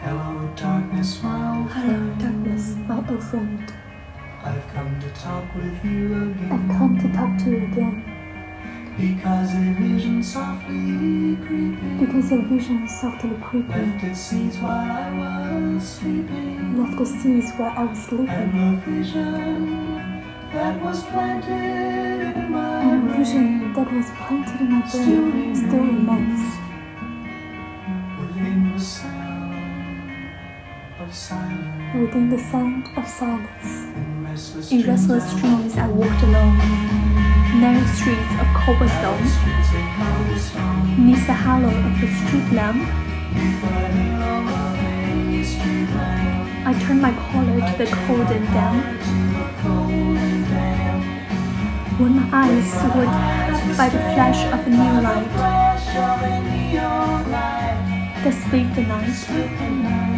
Hello, darkness, my old Hello, friend. darkness, my old friend. I've come to talk with you again. I've come to talk to you again Because a vision softly creeping because a vision softly creeping left its seeds while I was sleeping. left the seeds where I was sleeping, And the vision that was planted in my and a brain vision that was planted in my brain still remains within the sound of silence. In restless dreams, I walked alone, narrow streets of cobblestone, neath the halo of the street lamp. I turned my collar to the cold and damp. When my eyes were by the flash of a new light that Split the night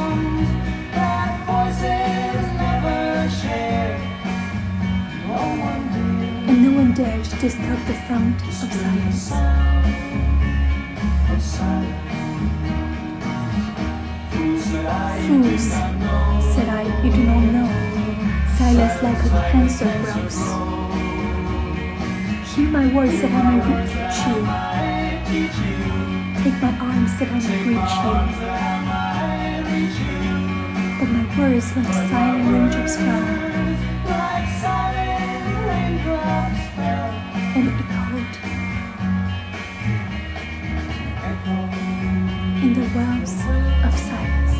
No one dared to disturb the sound of silence. Fools said I, you do not know. Silence like a cancer grows. Hear my words that I may reach you. Take my arms that I may reach you. But my words like silent raindrops fell in the wells of silence.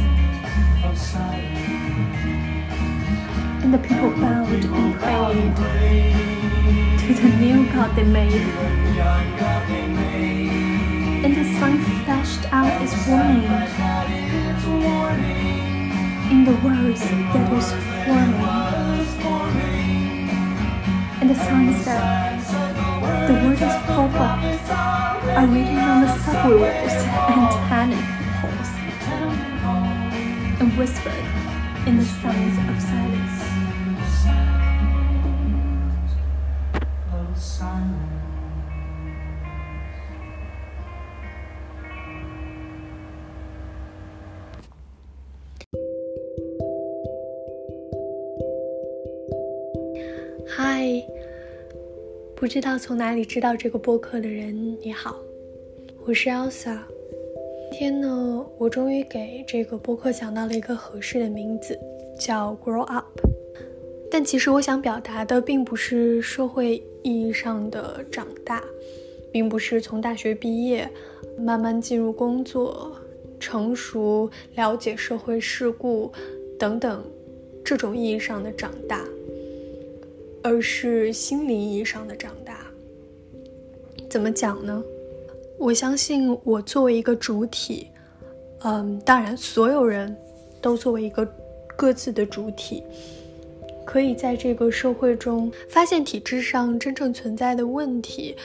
And the people bowed and prayed to the new God they made. And the sun flashed out its warning in the words that was forming. And the And so the word is purple are written on the subway walls and tenant halls and whispered in the sounds of silence. 知道从哪里知道这个播客的人，你好，我是 Elsa。今天呢，我终于给这个播客想到了一个合适的名字，叫 “Grow Up”。但其实我想表达的并不是社会意义上的长大，并不是从大学毕业慢慢进入工作、成熟、了解社会事故等等这种意义上的长大。而是心灵意义上的长大。怎么讲呢？我相信我作为一个主体，嗯，当然所有人都作为一个各自的主体，可以在这个社会中发现体制上真正存在的问题，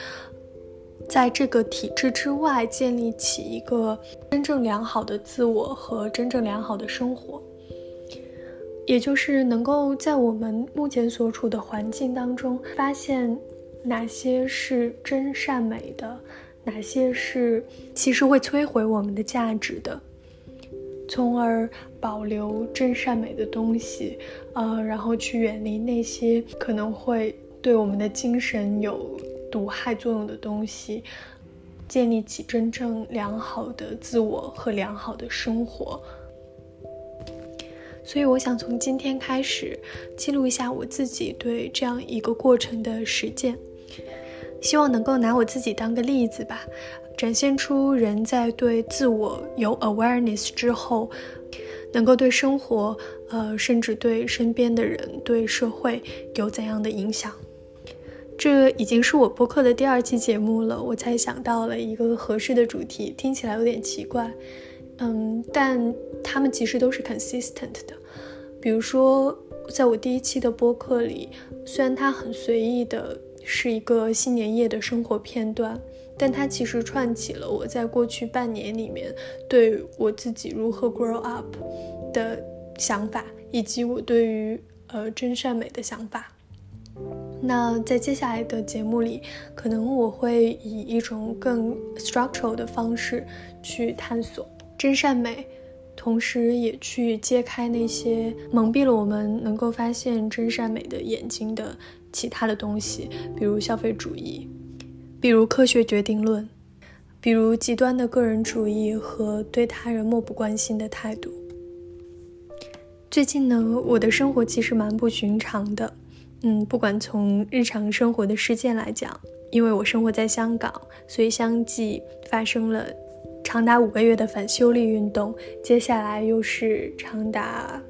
在这个体制之外建立起一个真正良好的自我和真正良好的生活。也就是能够在我们目前所处的环境当中，发现哪些是真善美的，哪些是其实会摧毁我们的价值的，从而保留真善美的东西，呃，然后去远离那些可能会对我们的精神有毒害作用的东西，建立起真正良好的自我和良好的生活。所以，我想从今天开始记录一下我自己对这样一个过程的实践，希望能够拿我自己当个例子吧，展现出人在对自我有 awareness 之后，能够对生活，呃，甚至对身边的人、对社会有怎样的影响。这已经是我播客的第二期节目了，我才想到了一个合适的主题，听起来有点奇怪。嗯，但他们其实都是 consistent 的。比如说，在我第一期的播客里，虽然它很随意的是一个新年夜的生活片段，但它其实串起了我在过去半年里面对我自己如何 grow up 的想法，以及我对于呃真善美的想法。那在接下来的节目里，可能我会以一种更 structural 的方式去探索真善美，同时也去揭开那些蒙蔽了我们能够发现真善美的眼睛的其他的东西，比如消费主义，比如科学决定论，比如极端的个人主义和对他人漠不关心的态度。最近呢，我的生活其实蛮不寻常的。嗯，不管从日常生活的事件来讲，因为我生活在香港，所以相继发生了长达五个月的反修例运动，接下来又是长达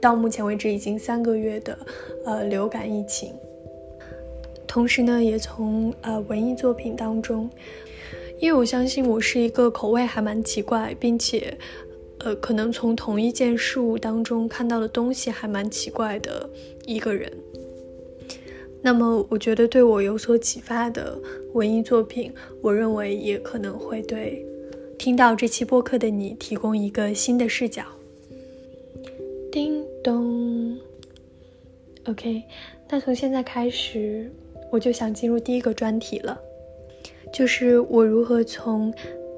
到目前为止已经三个月的呃流感疫情。同时呢，也从呃文艺作品当中，因为我相信我是一个口味还蛮奇怪，并且呃可能从同一件事物当中看到的东西还蛮奇怪的一个人。那么，我觉得对我有所启发的文艺作品，我认为也可能会对听到这期播客的你提供一个新的视角。叮咚，OK，那从现在开始，我就想进入第一个专题了，就是我如何从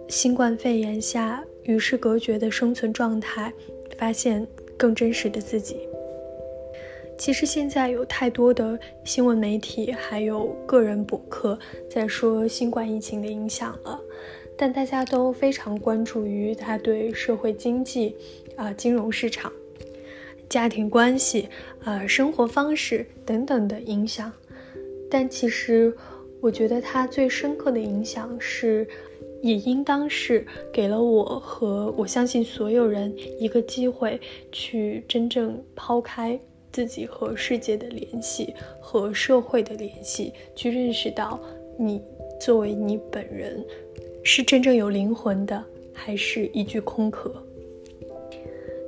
新冠肺炎下与世隔绝的生存状态，发现更真实的自己。其实现在有太多的新闻媒体，还有个人博客在说新冠疫情的影响了，但大家都非常关注于它对社会经济、啊金融市场、家庭关系、啊生活方式等等的影响。但其实，我觉得它最深刻的影响是，也应当是给了我和我相信所有人一个机会，去真正抛开。自己和世界的联系，和社会的联系，去认识到你作为你本人，是真正有灵魂的，还是一具空壳？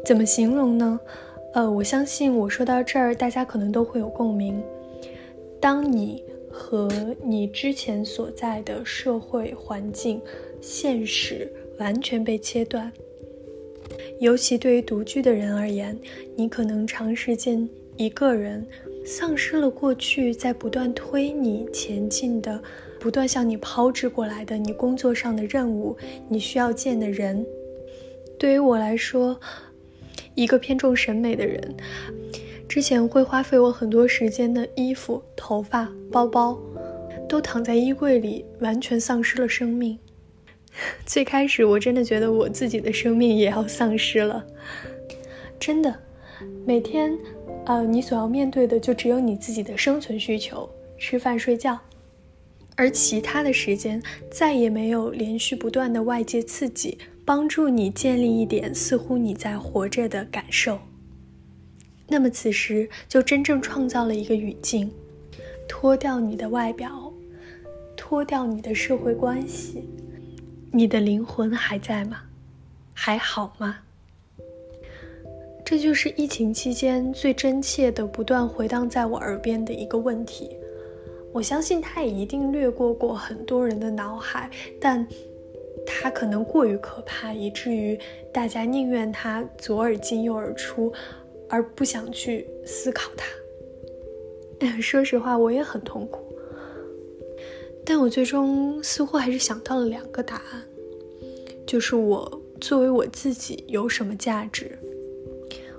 怎么形容呢？呃，我相信我说到这儿，大家可能都会有共鸣。当你和你之前所在的社会环境、现实完全被切断。尤其对于独居的人而言，你可能长时间一个人，丧失了过去在不断推你前进的、不断向你抛掷过来的你工作上的任务，你需要见的人。对于我来说，一个偏重审美的人，之前会花费我很多时间的衣服、头发、包包，都躺在衣柜里，完全丧失了生命。最开始我真的觉得我自己的生命也要丧失了，真的，每天，呃，你所要面对的就只有你自己的生存需求，吃饭睡觉，而其他的时间再也没有连续不断的外界刺激帮助你建立一点似乎你在活着的感受。那么此时就真正创造了一个语境，脱掉你的外表，脱掉你的社会关系。你的灵魂还在吗？还好吗？这就是疫情期间最真切的、不断回荡在我耳边的一个问题。我相信它也一定掠过过很多人的脑海，但它可能过于可怕，以至于大家宁愿它左耳进右耳出，而不想去思考它。说实话，我也很痛苦。但我最终似乎还是想到了两个答案，就是我作为我自己有什么价值？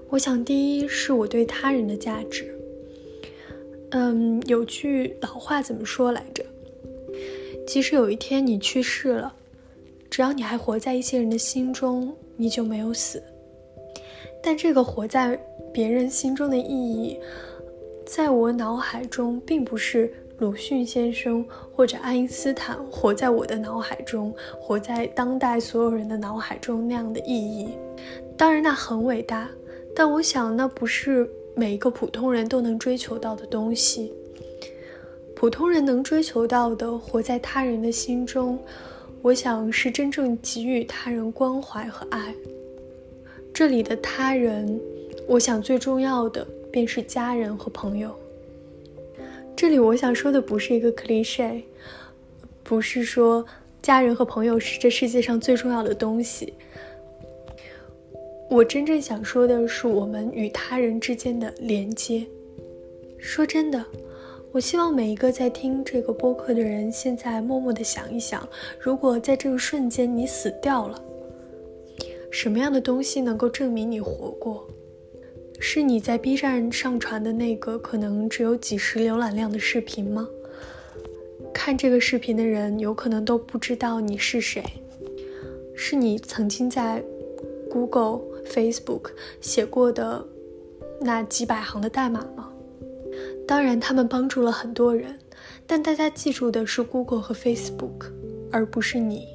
我想，第一是我对他人的价值。嗯，有句老话怎么说来着？即使有一天你去世了，只要你还活在一些人的心中，你就没有死。但这个活在别人心中的意义，在我脑海中并不是。鲁迅先生或者爱因斯坦活在我的脑海中，活在当代所有人的脑海中那样的意义，当然那很伟大，但我想那不是每一个普通人都能追求到的东西。普通人能追求到的，活在他人的心中，我想是真正给予他人关怀和爱。这里的他人，我想最重要的便是家人和朋友。这里我想说的不是一个 cliche，不是说家人和朋友是这世界上最重要的东西。我真正想说的是我们与他人之间的连接。说真的，我希望每一个在听这个播客的人，现在默默的想一想：如果在这个瞬间你死掉了，什么样的东西能够证明你活过？是你在 B 站上传的那个可能只有几十浏览量的视频吗？看这个视频的人有可能都不知道你是谁。是你曾经在 Google。Facebook 写过的那几百行的代码吗？当然，他们帮助了很多人，但大家记住的是 Google 和 Facebook，而不是你。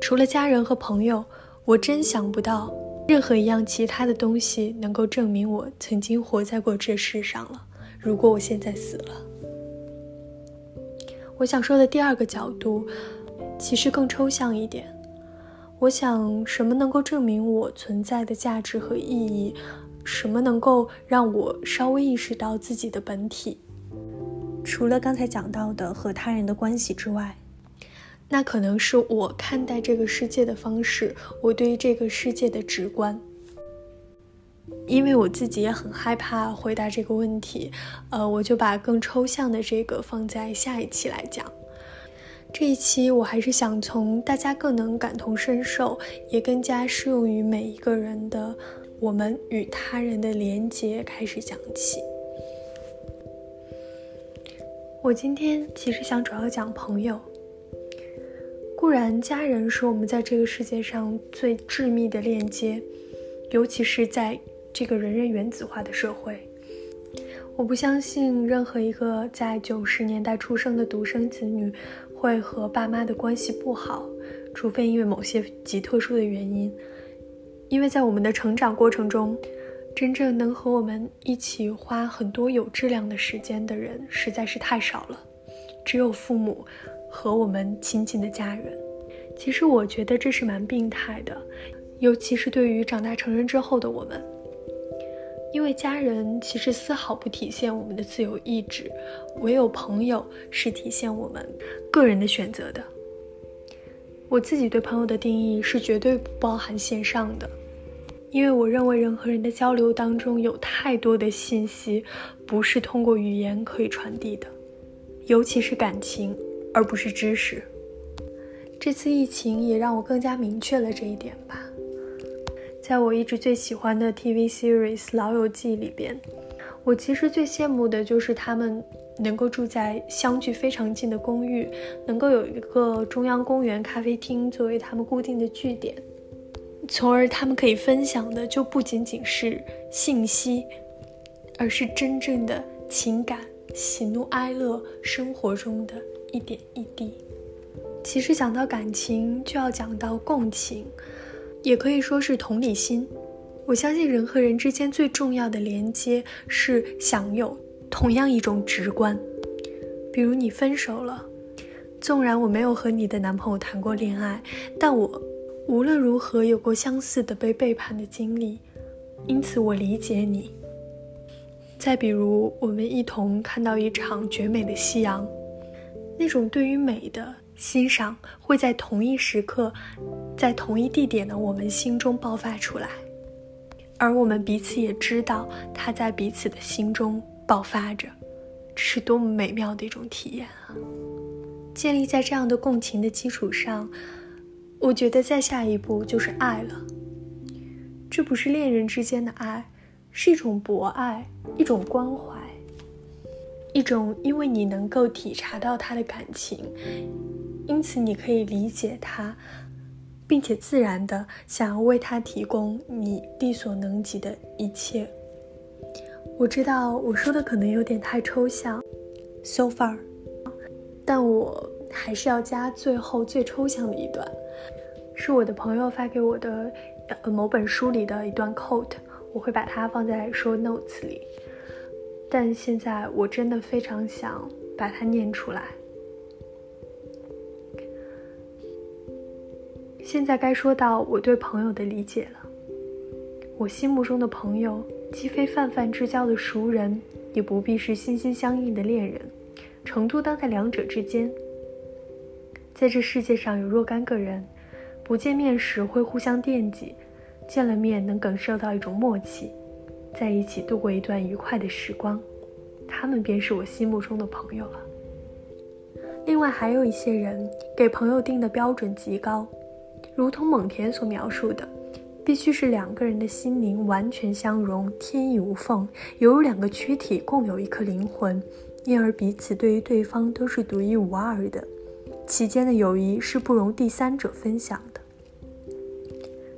除了家人和朋友，我真想不到任何一样其他的东西能够证明我曾经活在过这世上了。如果我现在死了，我想说的第二个角度，其实更抽象一点。我想，什么能够证明我存在的价值和意义？什么能够让我稍微意识到自己的本体？除了刚才讲到的和他人的关系之外，那可能是我看待这个世界的方式，我对于这个世界的直观。因为我自己也很害怕回答这个问题，呃，我就把更抽象的这个放在下一期来讲。这一期我还是想从大家更能感同身受，也更加适用于每一个人的我们与他人的连接开始讲起。我今天其实想主要讲朋友。固然，家人是我们在这个世界上最致密的链接，尤其是在这个人人原子化的社会。我不相信任何一个在九十年代出生的独生子女。会和爸妈的关系不好，除非因为某些极特殊的原因。因为在我们的成长过程中，真正能和我们一起花很多有质量的时间的人实在是太少了，只有父母和我们亲近的家人。其实我觉得这是蛮病态的，尤其是对于长大成人之后的我们。因为家人其实丝毫不体现我们的自由意志，唯有朋友是体现我们个人的选择的。我自己对朋友的定义是绝对不包含线上的，因为我认为人和人的交流当中有太多的信息不是通过语言可以传递的，尤其是感情，而不是知识。这次疫情也让我更加明确了这一点吧。在我一直最喜欢的 TV series《老友记》里边，我其实最羡慕的就是他们能够住在相距非常近的公寓，能够有一个中央公园咖啡厅作为他们固定的据点，从而他们可以分享的就不仅仅是信息，而是真正的情感、喜怒哀乐、生活中的一点一滴。其实讲到感情，就要讲到共情。也可以说是同理心。我相信人和人之间最重要的连接是享有同样一种直观。比如你分手了，纵然我没有和你的男朋友谈过恋爱，但我无论如何有过相似的被背叛的经历，因此我理解你。再比如我们一同看到一场绝美的夕阳，那种对于美的。欣赏会在同一时刻，在同一地点的我们心中爆发出来，而我们彼此也知道它在彼此的心中爆发着，这是多么美妙的一种体验啊！建立在这样的共情的基础上，我觉得再下一步就是爱了。这不是恋人之间的爱，是一种博爱，一种关怀，一种因为你能够体察到他的感情。因此，你可以理解他，并且自然的想要为他提供你力所能及的一切。我知道我说的可能有点太抽象，so far，但我还是要加最后最抽象的一段，是我的朋友发给我的，呃，某本书里的一段 quote，我会把它放在 show notes 里。但现在我真的非常想把它念出来。现在该说到我对朋友的理解了。我心目中的朋友，既非泛泛之交的熟人，也不必是心心相印的恋人，程度当在两者之间。在这世界上有若干个人，不见面时会互相惦记，见了面能感受到一种默契，在一起度过一段愉快的时光，他们便是我心目中的朋友了。另外还有一些人，给朋友定的标准极高，如同蒙恬所描述的。必须是两个人的心灵完全相融，天衣无缝，犹如两个躯体共有一颗灵魂，因而彼此对于对方都是独一无二的，其间的友谊是不容第三者分享的。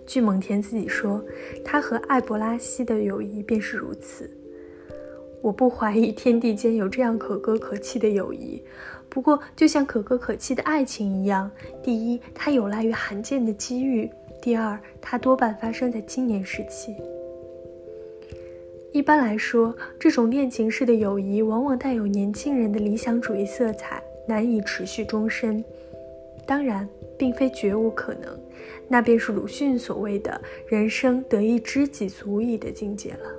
据蒙恬自己说，他和艾伯拉西的友谊便是如此。我不怀疑天地间有这样可歌可泣的友谊，不过就像可歌可泣的爱情一样，第一，它有赖于罕见的机遇。第二，它多半发生在青年时期。一般来说，这种恋情式的友谊往往带有年轻人的理想主义色彩，难以持续终身。当然，并非绝无可能，那便是鲁迅所谓的人生得一知己足矣的境界了。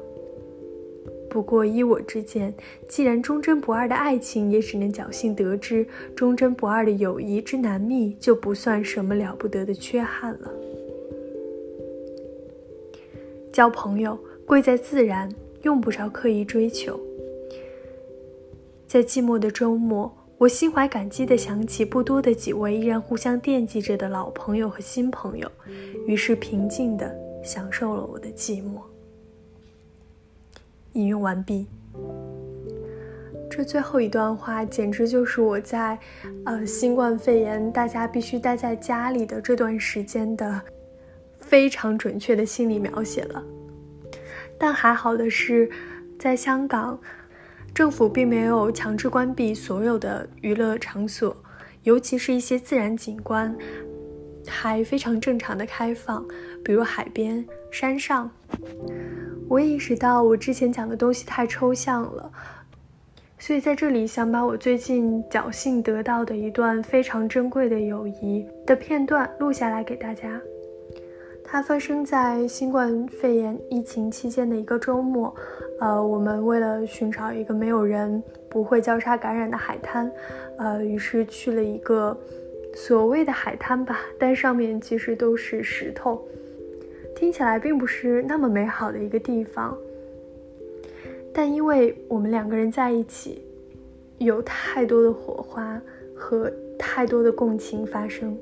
不过，依我之见，既然忠贞不二的爱情也只能侥幸得知，忠贞不二的友谊之难觅就不算什么了不得的缺憾了。交朋友贵在自然，用不着刻意追求。在寂寞的周末，我心怀感激地想起不多的几位依然互相惦记着的老朋友和新朋友，于是平静地享受了我的寂寞。引用完毕。这最后一段话简直就是我在，呃，新冠肺炎大家必须待在家里的这段时间的。非常准确的心理描写了，但还好的是，在香港，政府并没有强制关闭所有的娱乐场所，尤其是一些自然景观，还非常正常的开放，比如海边、山上。我意识到我之前讲的东西太抽象了，所以在这里想把我最近侥幸得到的一段非常珍贵的友谊的片段录下来给大家。它发生在新冠肺炎疫情期间的一个周末，呃，我们为了寻找一个没有人、不会交叉感染的海滩，呃，于是去了一个所谓的海滩吧，但上面其实都是石头，听起来并不是那么美好的一个地方。但因为我们两个人在一起，有太多的火花和太多的共情发生。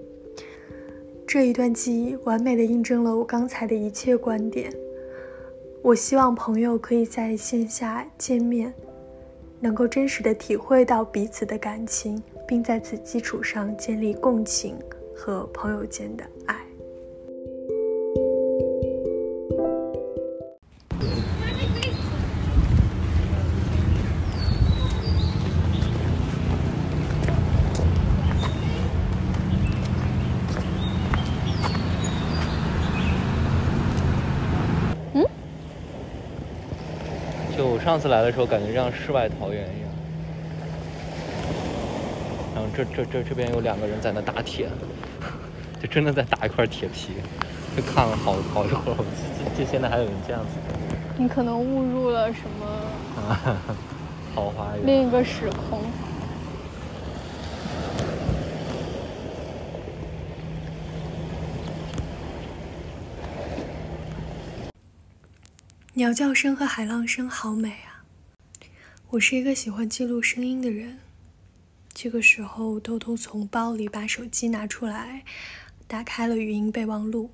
这一段记忆完美的印证了我刚才的一切观点。我希望朋友可以在线下见面，能够真实的体会到彼此的感情，并在此基础上建立共情和朋友间的爱。上次来的时候，感觉像世外桃源一样。然后这这这这边有两个人在那打铁，就真的在打一块铁皮。就看了好好一会儿，这这现在还有人这样子。你可能误入了什么？啊桃花源。另一个时空。鸟叫声和海浪声好美啊！我是一个喜欢记录声音的人。这个时候，偷偷从包里把手机拿出来，打开了语音备忘录，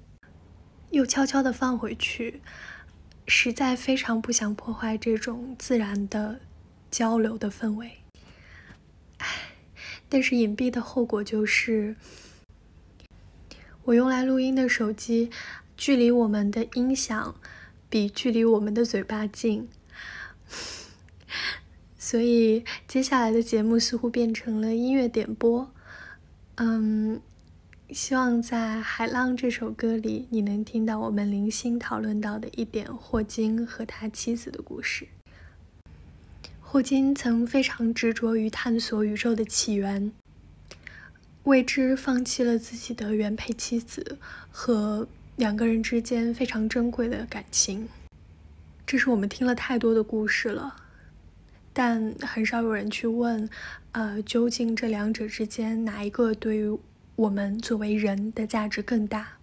又悄悄地放回去。实在非常不想破坏这种自然的交流的氛围。唉，但是隐蔽的后果就是，我用来录音的手机，距离我们的音响。比距离我们的嘴巴近，所以接下来的节目似乎变成了音乐点播。嗯，希望在《海浪》这首歌里，你能听到我们零星讨论到的一点霍金和他妻子的故事。霍金曾非常执着于探索宇宙的起源，为之放弃了自己的原配妻子和两个人之间非常珍贵的感情。这是我们听了太多的故事了，但很少有人去问，呃，究竟这两者之间哪一个对于我们作为人的价值更大？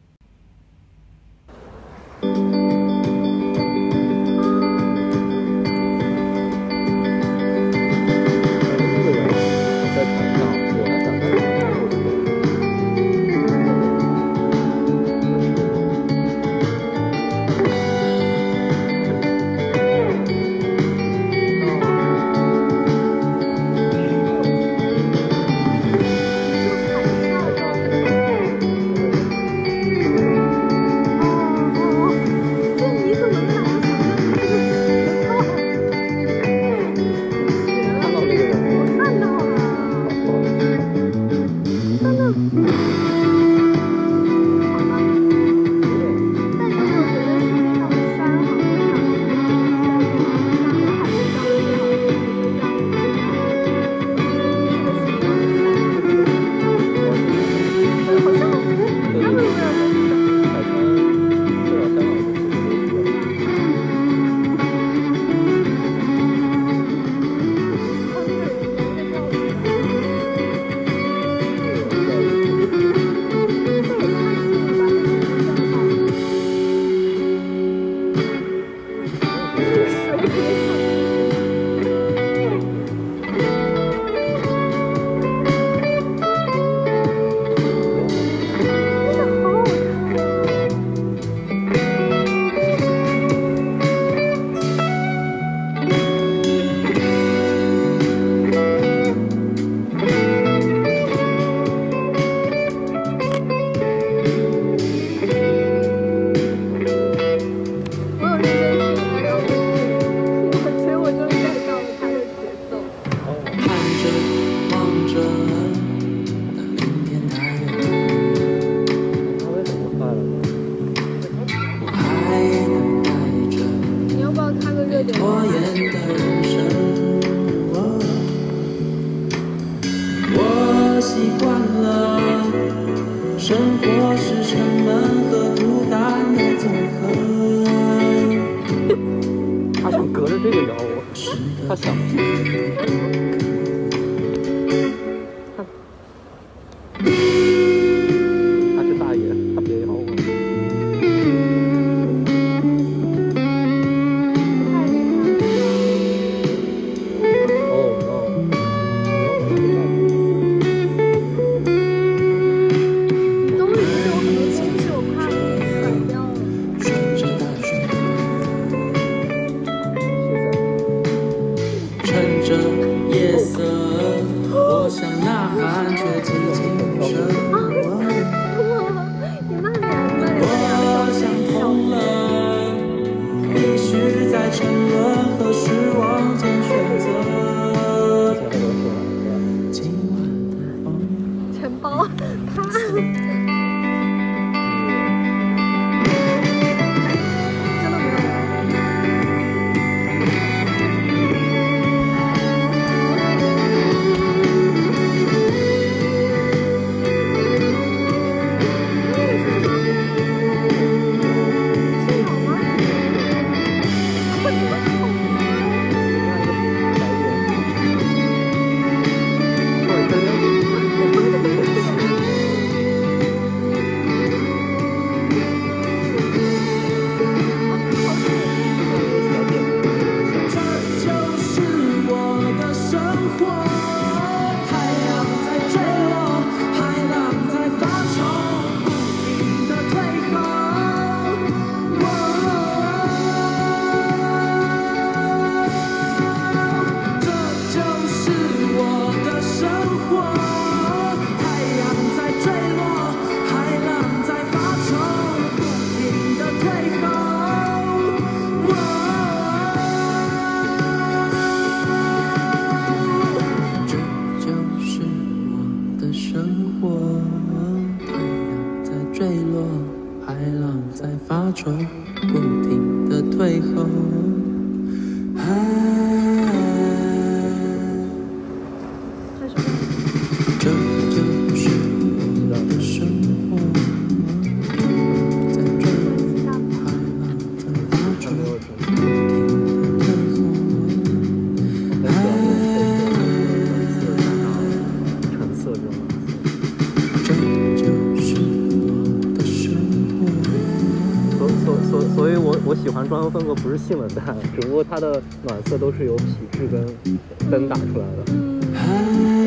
我我喜欢装修风格不是性冷淡，只不过它的暖色都是由皮质跟灯打出来的。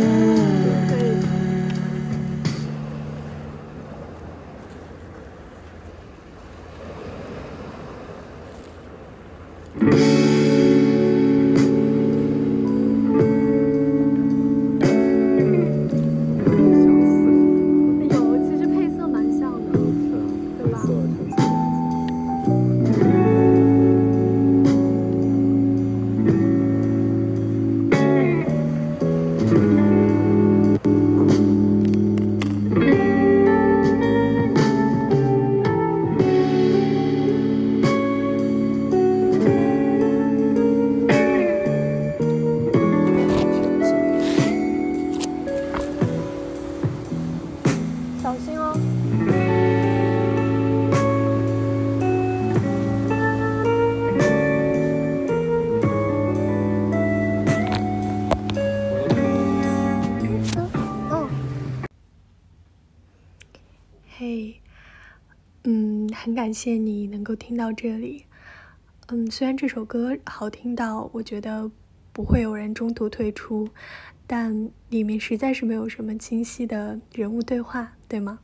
感谢你能够听到这里。嗯，虽然这首歌好听到我觉得不会有人中途退出，但里面实在是没有什么清晰的人物对话，对吗？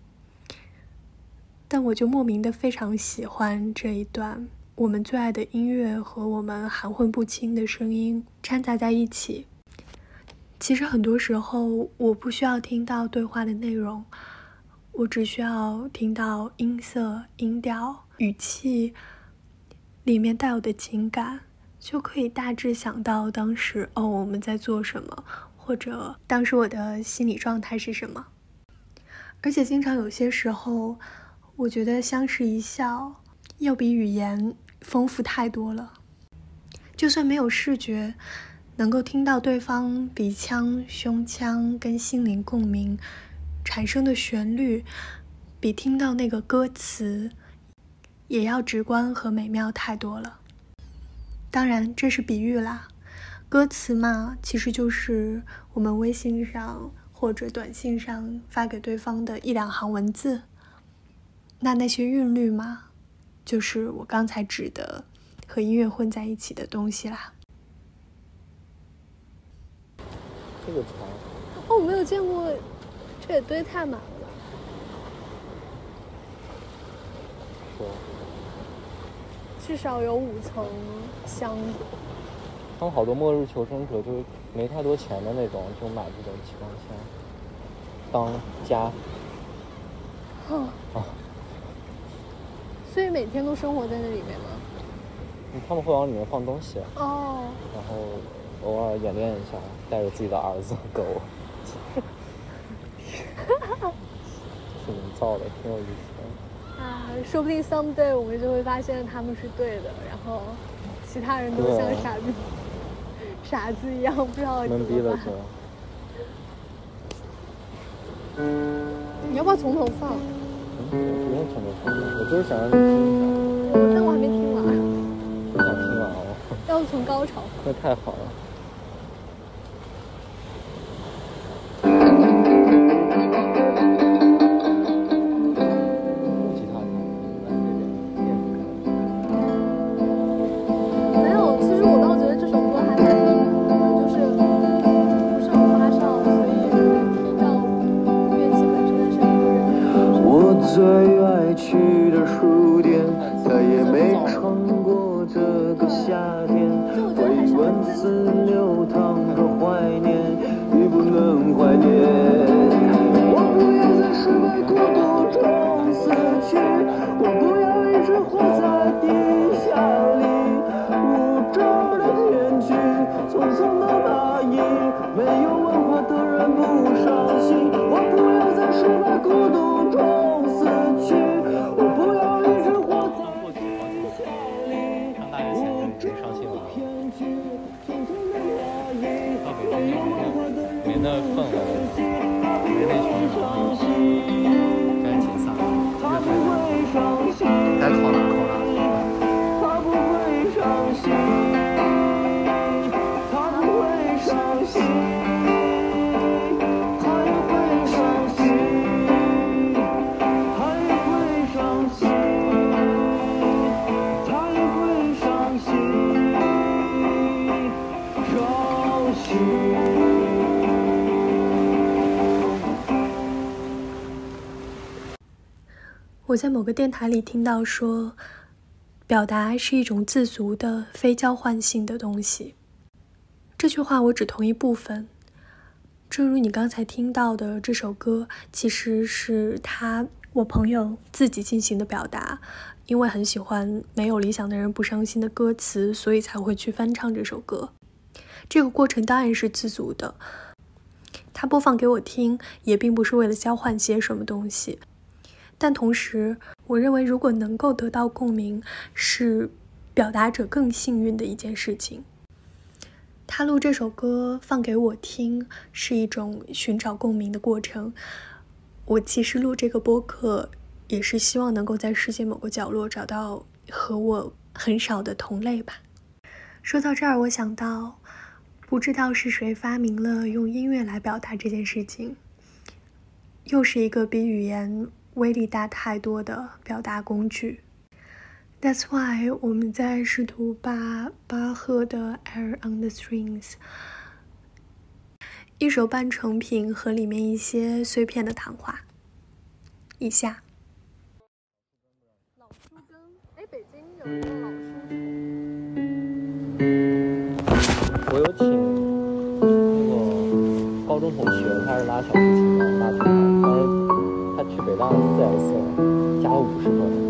但我就莫名的非常喜欢这一段，我们最爱的音乐和我们含混不清的声音掺杂在一起。其实很多时候，我不需要听到对话的内容，我只需要听到音色、音调、语气里面带有的情感，就可以大致想到当时哦我们在做什么，或者当时我的心理状态是什么。而且经常有些时候，我觉得相视一笑要比语言丰富太多了。就算没有视觉，能够听到对方鼻腔、胸腔跟心灵共鸣产生的旋律，比听到那个歌词也要直观和美妙太多了。当然，这是比喻啦。歌词嘛，其实就是我们微信上或者短信上发给对方的一两行文字。那那些韵律嘛，就是我刚才指的和音乐混在一起的东西啦。这个床哦，我没有见过，这也堆太满了吧？说，至少有五层箱子。他们好多末日求生者就是没太多钱的那种，就买这种气缸箱当家哦，啊。所以每天都生活在那里面吗？他们会往里面放东西，哦，然后偶尔演练一下，带着自己的儿子、狗，挺营造的，挺有意思的。啊，说不定 someday 我们就会发现他们是对的，然后其他人都像对傻子、傻子一样，不知道怎么办。了就。你要不要从头放？嗯，不用从头放，我就是想让你听我但我还没听完，想听完哦，要不从高潮。那太好了。活在地下里，的，匆匆的蚂蚁，没有文化的人不伤心。我不要在失败孤独中死去，我不要一直活在地下里，的，匆匆的蚂蚁，没有文化的人不伤心。我在某个电台里听到说，表达是一种自足的、非交换性的东西。这句话我只同意部分。正如你刚才听到的，这首歌其实是他我朋友自己进行的表达，因为很喜欢“没有理想的人不伤心”的歌词，所以才会去翻唱这首歌。这个过程当然是自足的。他播放给我听，也并不是为了交换些什么东西。但同时，我认为如果能够得到共鸣，是表达者更幸运的一件事情。他录这首歌放给我听，是一种寻找共鸣的过程。我其实录这个播客，也是希望能够在世界某个角落找到和我很少的同类吧。说到这儿，我想到，不知道是谁发明了用音乐来表达这件事情，又是一个比语言。威力大太多的表达工具。That's why 我们在试图把巴赫的《Air on the Strings》一首半成品和里面一些碎片的谈话。以下。老书根，哎，北京有一个老书我有请那个高中同学，他是拉小提琴的，拉吉他，但是。他去北大 CS 加了五十分，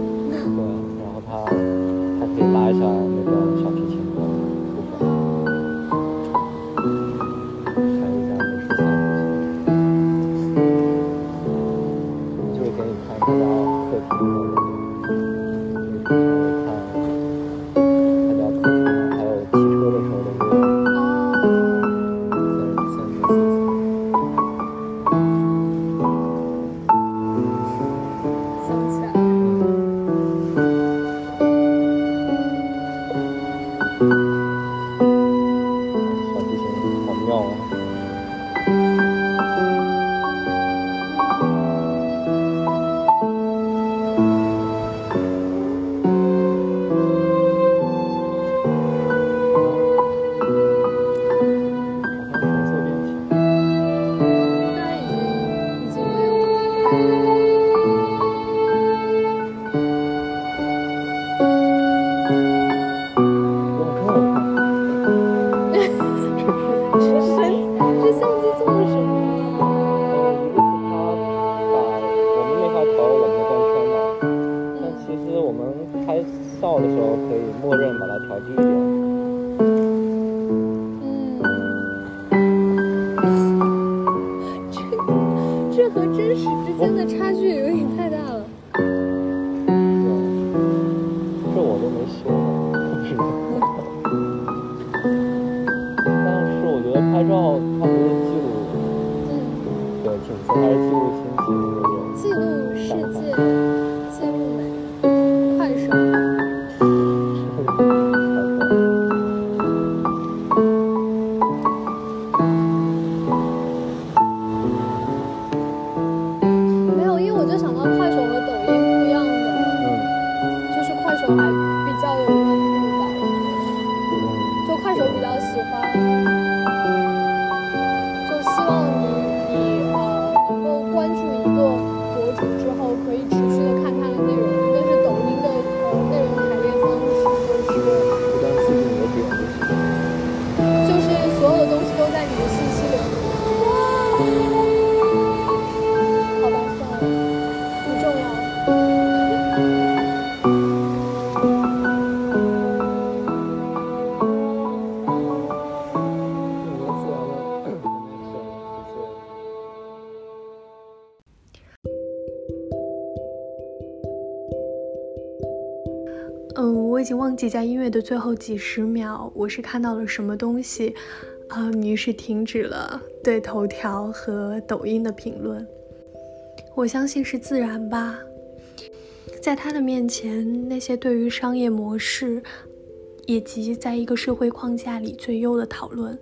的最后几十秒，我是看到了什么东西，啊，于是停止了对头条和抖音的评论。我相信是自然吧，在他的面前，那些对于商业模式以及在一个社会框架里最优的讨论，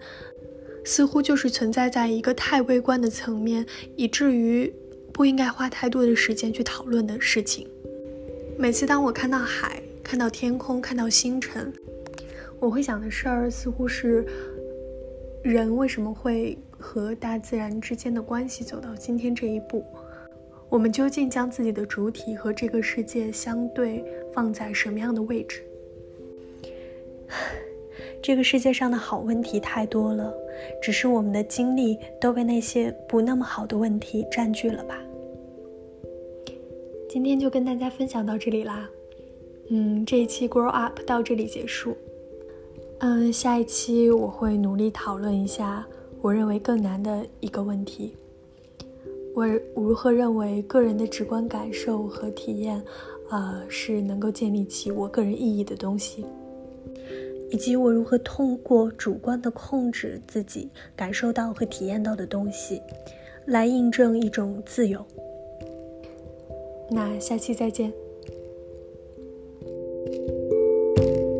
似乎就是存在在一个太微观的层面，以至于不应该花太多的时间去讨论的事情。每次当我看到海。看到天空，看到星辰，我会想的事儿似乎是人为什么会和大自然之间的关系走到今天这一步。我们究竟将自己的主体和这个世界相对放在什么样的位置？这个世界上的好问题太多了，只是我们的精力都被那些不那么好的问题占据了吧？今天就跟大家分享到这里啦。嗯，这一期 Grow Up 到这里结束。嗯，下一期我会努力讨论一下我认为更难的一个问题。我如何认为个人的直观感受和体验，呃，是能够建立起我个人意义的东西，以及我如何通过主观的控制自己感受到和体验到的东西，来印证一种自由。那下期再见。Música